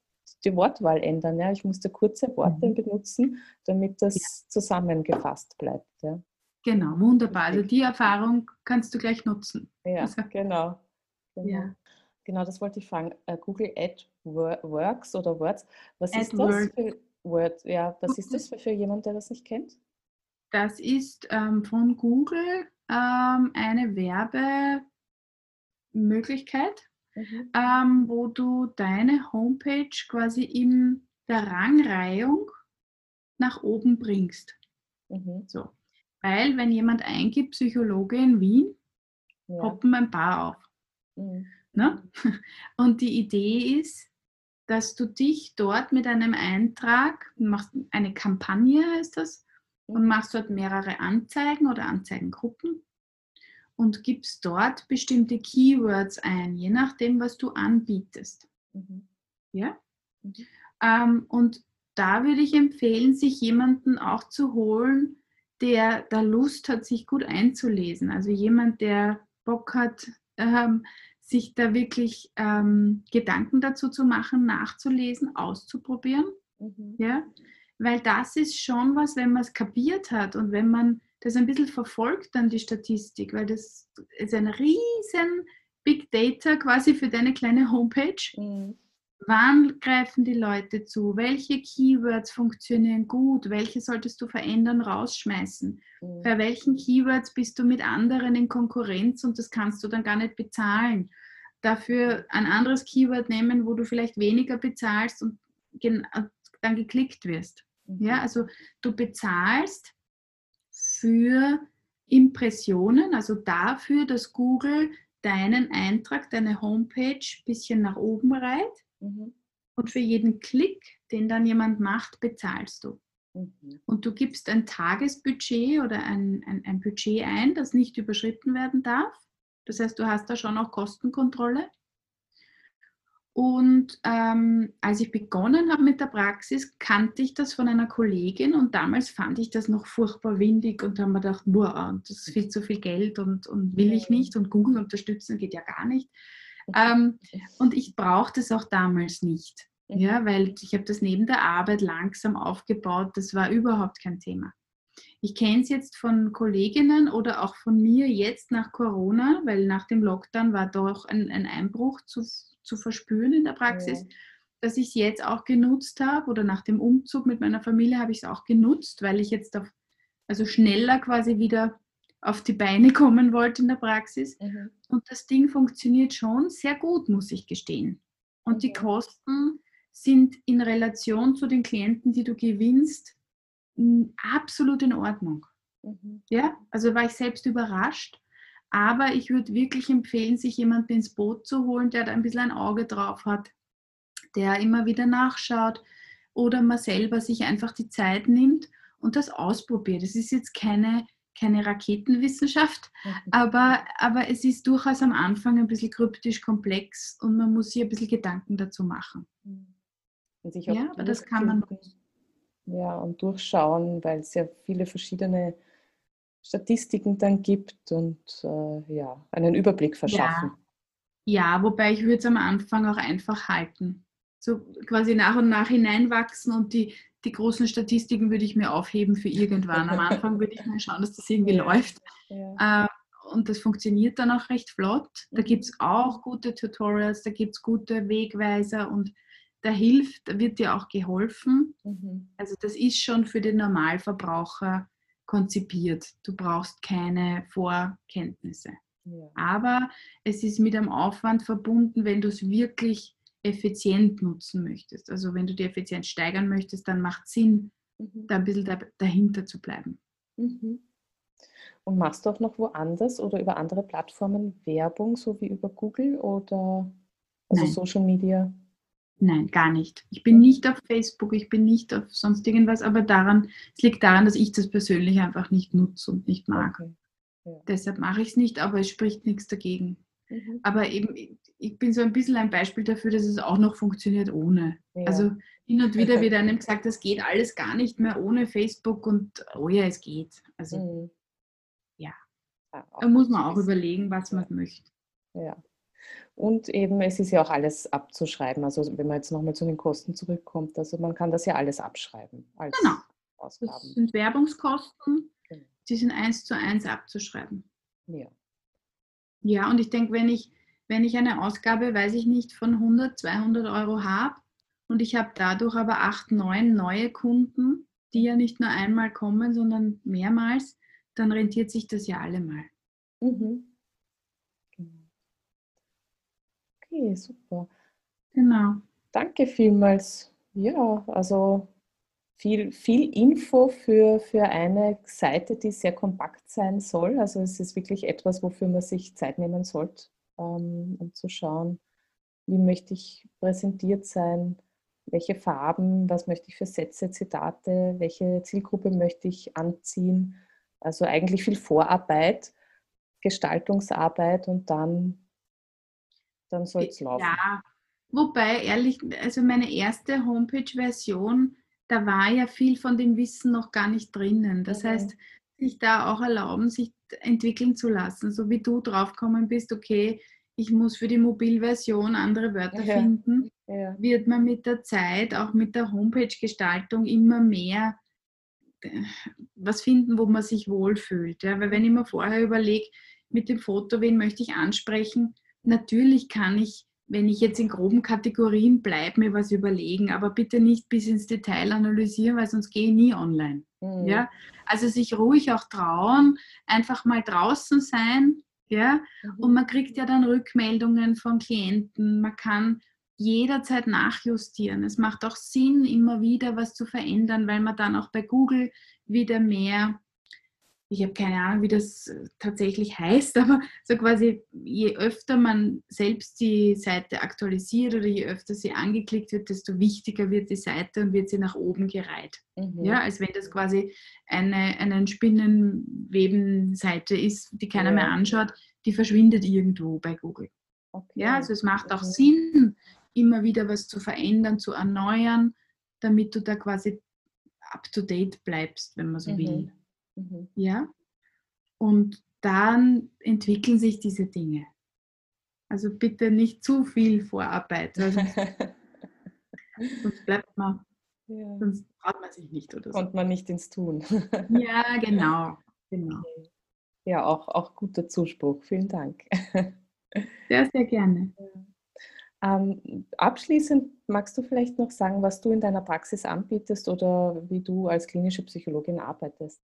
die Wortwahl ändern. Ja? Ich musste kurze Worte mhm. benutzen, damit das ja. zusammengefasst bleibt. Ja? Genau, wunderbar. Also die Erfahrung kannst du gleich nutzen. Ja, also, genau. genau. Ja. Genau, das wollte ich fragen. Uh, Google AdWorks oder Words, was Ad ist das für Word? Ja, was ist das für, für jemand, der das nicht kennt? Das ist ähm, von Google ähm, eine Werbemöglichkeit, mhm. ähm, wo du deine Homepage quasi in der Rangreihung nach oben bringst. Mhm. So. Weil, wenn jemand eingibt, Psychologe in Wien, ja. poppen ein paar auf. Mhm. Ne? Und die Idee ist, dass du dich dort mit einem Eintrag, machst eine Kampagne heißt das, und mhm. machst dort mehrere Anzeigen oder Anzeigengruppen und gibst dort bestimmte Keywords ein, je nachdem, was du anbietest. Mhm. Ja? Mhm. Ähm, und da würde ich empfehlen, sich jemanden auch zu holen, der da Lust hat, sich gut einzulesen. Also jemand, der Bock hat, ähm, sich da wirklich ähm, Gedanken dazu zu machen, nachzulesen, auszuprobieren. Mhm. Ja? Weil das ist schon was, wenn man es kapiert hat und wenn man das ein bisschen verfolgt dann die Statistik, weil das ist ein riesen Big Data quasi für deine kleine Homepage. Mhm. Wann greifen die Leute zu? Welche Keywords funktionieren gut? Welche solltest du verändern, rausschmeißen? Mhm. Bei welchen Keywords bist du mit anderen in Konkurrenz und das kannst du dann gar nicht bezahlen? Dafür ein anderes Keyword nehmen, wo du vielleicht weniger bezahlst und dann geklickt wirst. Mhm. Ja, also du bezahlst für Impressionen, also dafür, dass Google deinen Eintrag, deine Homepage ein bisschen nach oben reiht Mhm. Und für jeden Klick, den dann jemand macht, bezahlst du. Mhm. Und du gibst ein Tagesbudget oder ein, ein, ein Budget ein, das nicht überschritten werden darf. Das heißt, du hast da schon auch Kostenkontrolle. Und ähm, als ich begonnen habe mit der Praxis, kannte ich das von einer Kollegin und damals fand ich das noch furchtbar windig und habe mir gedacht, boah, das ist viel zu viel Geld und, und will ich nicht und Google unterstützen geht ja gar nicht. Ähm, und ich brauchte es auch damals nicht. Ja, weil ich habe das neben der Arbeit langsam aufgebaut. Das war überhaupt kein Thema. Ich kenne es jetzt von Kolleginnen oder auch von mir jetzt nach Corona, weil nach dem Lockdown war doch ein, ein Einbruch zu, zu verspüren in der Praxis, ja. dass ich es jetzt auch genutzt habe oder nach dem Umzug mit meiner Familie habe ich es auch genutzt, weil ich jetzt auf, also schneller quasi wieder auf die Beine kommen wollte in der Praxis. Mhm. Und das Ding funktioniert schon sehr gut, muss ich gestehen. Und okay. die Kosten sind in Relation zu den Klienten, die du gewinnst, absolut in Ordnung. Mhm. Ja, also war ich selbst überrascht. Aber ich würde wirklich empfehlen, sich jemanden ins Boot zu holen, der da ein bisschen ein Auge drauf hat, der immer wieder nachschaut oder man selber sich einfach die Zeit nimmt und das ausprobiert. Es ist jetzt keine keine Raketenwissenschaft, mhm. aber, aber es ist durchaus am Anfang ein bisschen kryptisch komplex und man muss sich ein bisschen Gedanken dazu machen. Mhm. ja, aber das kann man. Ja, und durchschauen, weil es ja viele verschiedene Statistiken dann gibt und äh, ja, einen Überblick verschaffen. Ja, ja wobei ich würde es am Anfang auch einfach halten. So quasi nach und nach hineinwachsen und die, die großen Statistiken würde ich mir aufheben für irgendwann. Am Anfang würde ich mal schauen, dass das irgendwie ja. läuft. Ja. Äh, und das funktioniert dann auch recht flott. Da mhm. gibt es auch gute Tutorials, da gibt es gute Wegweiser und da hilft, da wird dir auch geholfen. Mhm. Also das ist schon für den Normalverbraucher konzipiert. Du brauchst keine Vorkenntnisse. Ja. Aber es ist mit einem Aufwand verbunden, wenn du es wirklich effizient nutzen möchtest. Also wenn du die Effizienz steigern möchtest, dann macht es Sinn, mhm. da ein bisschen da, dahinter zu bleiben. Mhm. Und machst du auch noch woanders oder über andere Plattformen Werbung, so wie über Google oder also Nein. Social Media? Nein, gar nicht. Ich bin nicht auf Facebook, ich bin nicht auf sonst irgendwas, aber daran, es liegt daran, dass ich das persönlich einfach nicht nutze und nicht mag. Okay. Ja. Deshalb mache ich es nicht, aber es spricht nichts dagegen. Mhm. Aber eben, ich bin so ein bisschen ein Beispiel dafür, dass es auch noch funktioniert ohne. Ja. Also hin und wieder wird einem gesagt, das geht alles gar nicht mehr ohne Facebook und oh ja, es geht. Also mhm. ja, da muss man auch überlegen, was man möchte. Ja. Und eben, es ist ja auch alles abzuschreiben. Also wenn man jetzt nochmal zu den Kosten zurückkommt, also man kann das ja alles abschreiben genau. Ausgaben. Das sind Werbungskosten, genau. die sind eins zu eins abzuschreiben. Ja. Ja, und ich denke, wenn ich, wenn ich eine Ausgabe, weiß ich nicht, von 100, 200 Euro habe und ich habe dadurch aber acht, neun neue Kunden, die ja nicht nur einmal kommen, sondern mehrmals, dann rentiert sich das ja allemal. Mhm. Okay, super. Genau. Danke vielmals. Ja, also viel, viel Info für, für eine Seite, die sehr kompakt sein soll. Also es ist wirklich etwas, wofür man sich Zeit nehmen sollte, ähm, um zu schauen, wie möchte ich präsentiert sein, welche Farben, was möchte ich für Sätze, Zitate, welche Zielgruppe möchte ich anziehen. Also eigentlich viel Vorarbeit, Gestaltungsarbeit und dann, dann soll es laufen. Ja, wobei ehrlich, also meine erste Homepage-Version da war ja viel von dem Wissen noch gar nicht drinnen. Das okay. heißt, sich da auch erlauben, sich entwickeln zu lassen, so wie du draufgekommen bist, okay, ich muss für die Mobilversion andere Wörter ja. finden, ja. wird man mit der Zeit, auch mit der Homepage-Gestaltung immer mehr äh, was finden, wo man sich wohlfühlt. Ja? Weil wenn ich mir vorher überlege, mit dem Foto, wen möchte ich ansprechen, natürlich kann ich wenn ich jetzt in groben Kategorien bleibe, mir was überlegen, aber bitte nicht bis ins Detail analysieren, weil sonst gehe ich nie online. Mhm. Ja? Also sich ruhig auch trauen, einfach mal draußen sein, ja, mhm. und man kriegt ja dann Rückmeldungen von Klienten, man kann jederzeit nachjustieren. Es macht auch Sinn, immer wieder was zu verändern, weil man dann auch bei Google wieder mehr ich habe keine Ahnung, wie das äh, tatsächlich heißt, aber so quasi, je öfter man selbst die Seite aktualisiert oder je öfter sie angeklickt wird, desto wichtiger wird die Seite und wird sie nach oben gereiht. Mhm. Ja, als wenn das quasi eine, eine Spinnenweben-Seite ist, die keiner ja. mehr anschaut, die verschwindet irgendwo bei Google. Okay. Ja, also es macht auch mhm. Sinn, immer wieder was zu verändern, zu erneuern, damit du da quasi up to date bleibst, wenn man so mhm. will. Mhm. Ja? Und dann entwickeln sich diese Dinge. Also bitte nicht zu viel Vorarbeit, sonst, sonst bleibt man, ja. sonst traut man sich nicht oder so. Kommt man nicht ins Tun. ja, genau. genau. Ja, auch, auch guter Zuspruch. Vielen Dank. Sehr, sehr gerne. Ähm, abschließend magst du vielleicht noch sagen, was du in deiner Praxis anbietest oder wie du als klinische Psychologin arbeitest?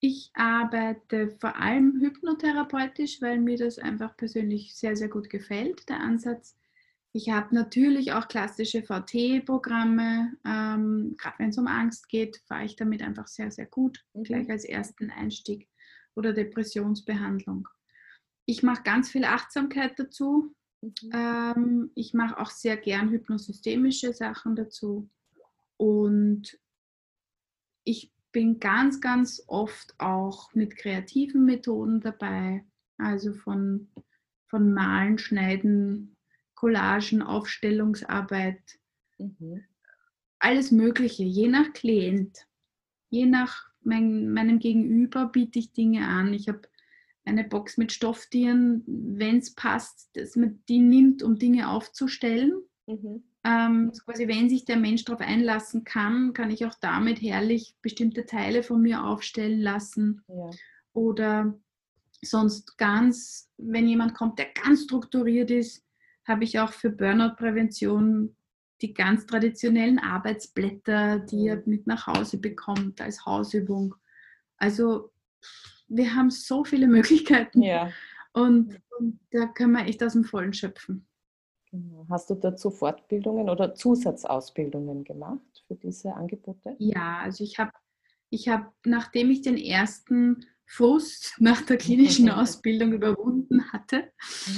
Ich arbeite vor allem hypnotherapeutisch, weil mir das einfach persönlich sehr, sehr gut gefällt, der Ansatz. Ich habe natürlich auch klassische VT-Programme. Ähm, Gerade wenn es um Angst geht, fahre ich damit einfach sehr, sehr gut, mhm. gleich als ersten Einstieg oder Depressionsbehandlung. Ich mache ganz viel Achtsamkeit dazu. Mhm. Ähm, ich mache auch sehr gern hypnosystemische Sachen dazu. Und ich bin ganz, ganz oft auch mit kreativen Methoden dabei, also von, von Malen, Schneiden, Collagen, Aufstellungsarbeit, mhm. alles Mögliche, je nach Klient, je nach mein, meinem Gegenüber biete ich Dinge an. Ich habe eine Box mit Stofftieren, wenn es passt, dass man die nimmt, um Dinge aufzustellen. Mhm. Ähm, quasi, wenn sich der Mensch darauf einlassen kann, kann ich auch damit herrlich bestimmte Teile von mir aufstellen lassen. Ja. Oder sonst ganz, wenn jemand kommt, der ganz strukturiert ist, habe ich auch für Burnout-Prävention die ganz traditionellen Arbeitsblätter, die er mit nach Hause bekommt als Hausübung. Also wir haben so viele Möglichkeiten ja. und, und da können wir echt aus dem Vollen schöpfen. Hast du dazu Fortbildungen oder Zusatzausbildungen gemacht für diese Angebote? Ja, also ich habe, ich hab, nachdem ich den ersten Frust nach der klinischen Ausbildung überwunden hatte,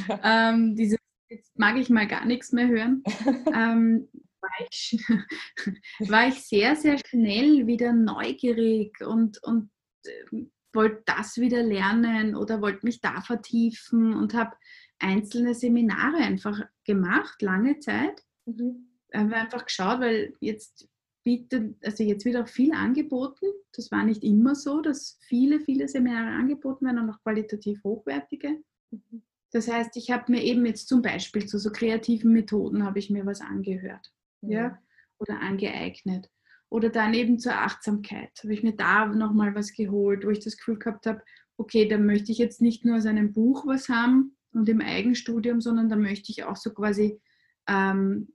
ja. ähm, diese, jetzt mag ich mal gar nichts mehr hören, ähm, war, ich, war ich sehr, sehr schnell wieder neugierig und, und äh, wollte das wieder lernen oder wollte mich da vertiefen und habe einzelne Seminare einfach gemacht, lange Zeit. Mhm. Haben einfach geschaut, weil jetzt bietet, also jetzt wird auch viel angeboten. Das war nicht immer so, dass viele, viele Seminare angeboten werden und auch qualitativ hochwertige. Mhm. Das heißt, ich habe mir eben jetzt zum Beispiel zu so kreativen Methoden habe ich mir was angehört, mhm. ja, oder angeeignet. Oder dann eben zur Achtsamkeit habe ich mir da nochmal was geholt, wo ich das Gefühl gehabt habe, okay, da möchte ich jetzt nicht nur aus einem Buch was haben, und im Eigenstudium, sondern da möchte ich auch so quasi ähm,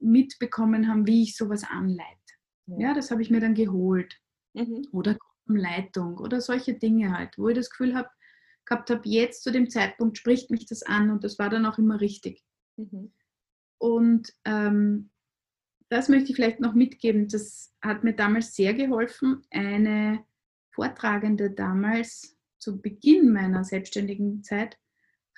mitbekommen haben, wie ich sowas anleite. Ja, ja das habe ich mir dann geholt. Mhm. Oder Gruppenleitung oder solche Dinge halt, wo ich das Gefühl habe, gehabt habe, jetzt zu dem Zeitpunkt spricht mich das an und das war dann auch immer richtig. Mhm. Und ähm, das möchte ich vielleicht noch mitgeben. Das hat mir damals sehr geholfen. Eine Vortragende damals zu Beginn meiner selbstständigen Zeit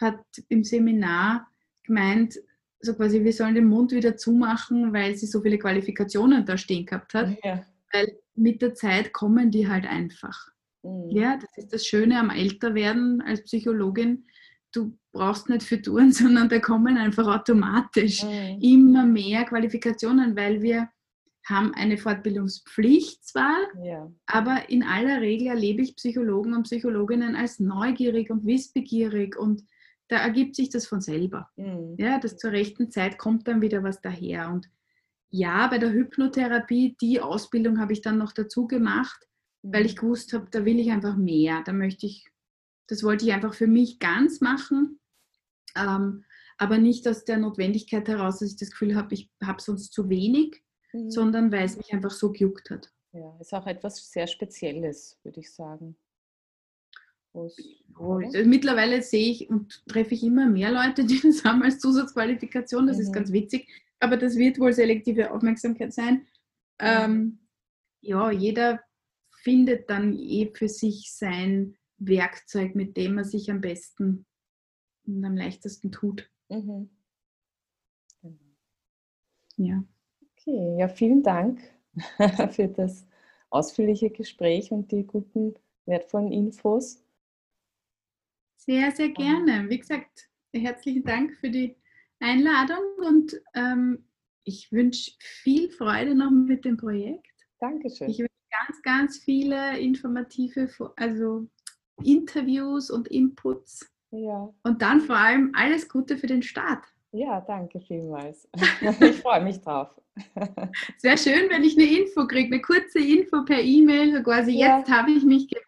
hat im Seminar gemeint, so quasi, wir sollen den Mund wieder zumachen, weil sie so viele Qualifikationen da stehen gehabt hat. Ja. Weil mit der Zeit kommen die halt einfach. Mhm. Ja, das ist das Schöne am Älterwerden als Psychologin. Du brauchst nicht für Touren, sondern da kommen einfach automatisch mhm. immer mehr Qualifikationen, weil wir haben eine Fortbildungspflicht zwar, ja. aber in aller Regel erlebe ich Psychologen und Psychologinnen als neugierig und wissbegierig und da ergibt sich das von selber. Mhm. Ja, das zur rechten Zeit kommt dann wieder was daher. Und ja, bei der Hypnotherapie, die Ausbildung habe ich dann noch dazu gemacht, mhm. weil ich gewusst habe, da will ich einfach mehr. Da möchte ich, das wollte ich einfach für mich ganz machen. Ähm, aber nicht aus der Notwendigkeit heraus, dass ich das Gefühl habe, ich habe sonst zu wenig, mhm. sondern weil es mich einfach so gejuckt hat. Ja, ist auch etwas sehr Spezielles, würde ich sagen. Oh, mittlerweile sehe ich und treffe ich immer mehr Leute, die das haben als Zusatzqualifikation. Das mhm. ist ganz witzig. Aber das wird wohl selektive Aufmerksamkeit sein. Ähm, ja, jeder findet dann eh für sich sein Werkzeug, mit dem er sich am besten und am leichtesten tut. Mhm. Ja. Okay, ja, vielen Dank für das ausführliche Gespräch und die guten, wertvollen Infos. Sehr, sehr gerne. Wie gesagt, herzlichen Dank für die Einladung und ähm, ich wünsche viel Freude noch mit dem Projekt. Dankeschön. Ich wünsche ganz, ganz viele informative also Interviews und Inputs. Ja. Und dann vor allem alles Gute für den Start. Ja, danke vielmals. Ich freue mich drauf. Es wäre schön, wenn ich eine Info kriege, eine kurze Info per E-Mail, so quasi ja. jetzt habe ich mich gewagt.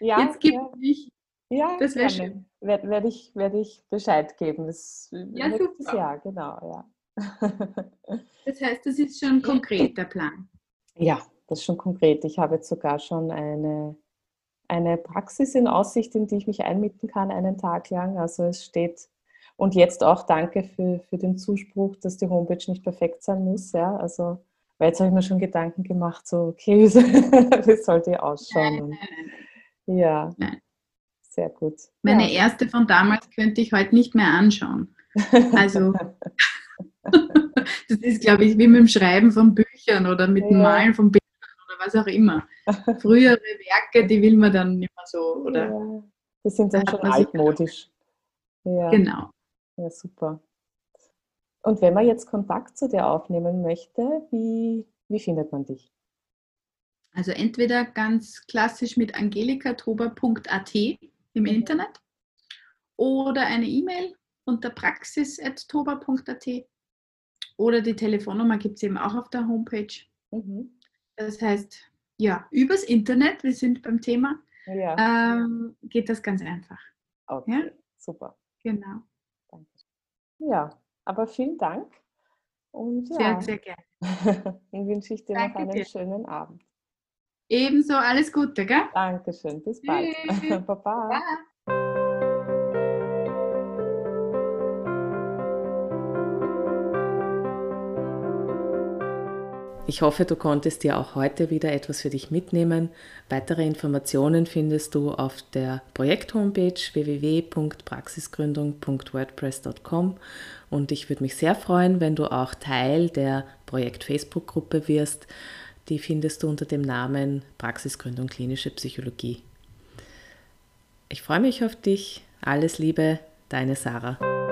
Ja, jetzt gibt ja. mich. Ja, das wäre schön. Werde werd ich, werd ich Bescheid geben. Das ja, super. Jahr, genau, ja. Das heißt, das ist schon konkret der Plan. Ja, das ist schon konkret. Ich habe jetzt sogar schon eine, eine Praxis in Aussicht, in die ich mich einmieten kann, einen Tag lang. Also es steht, und jetzt auch danke für, für den Zuspruch, dass die Homepage nicht perfekt sein muss. Ja, also, weil jetzt habe ich mir schon Gedanken gemacht, so, okay, wie soll die ausschauen? Und, ja, Nein. Sehr gut. Meine ja. erste von damals könnte ich heute nicht mehr anschauen. Also, das ist, glaube ich, wie mit dem Schreiben von Büchern oder mit dem Malen von Bildern oder was auch immer. Frühere Werke, die will man dann nicht mehr so, oder? Ja, die sind dann schon altmodisch. Ja. Genau. Ja, super. Und wenn man jetzt Kontakt zu dir aufnehmen möchte, wie, wie findet man dich? Also entweder ganz klassisch mit angelikatober.at im. Internet oder eine E-Mail unter praxis.tober.at oder die Telefonnummer gibt es eben auch auf der Homepage. Mhm. Das heißt, ja, übers Internet, wir sind beim Thema, ja. ähm, geht das ganz einfach. Okay, ja? super. Genau. Danke. Ja, aber vielen Dank. Und ja, sehr, sehr gerne. Dann wünsche ich dir Danke noch einen dir. schönen Abend. Ebenso, alles Gute, gell? Dankeschön, bis bald. Baba. Baba. Ich hoffe, du konntest dir auch heute wieder etwas für dich mitnehmen. Weitere Informationen findest du auf der Projekt-Homepage www.praxisgründung.wordpress.com und ich würde mich sehr freuen, wenn du auch Teil der Projekt-Facebook-Gruppe wirst. Die findest du unter dem Namen Praxisgründung klinische Psychologie. Ich freue mich auf dich. Alles Liebe, deine Sarah.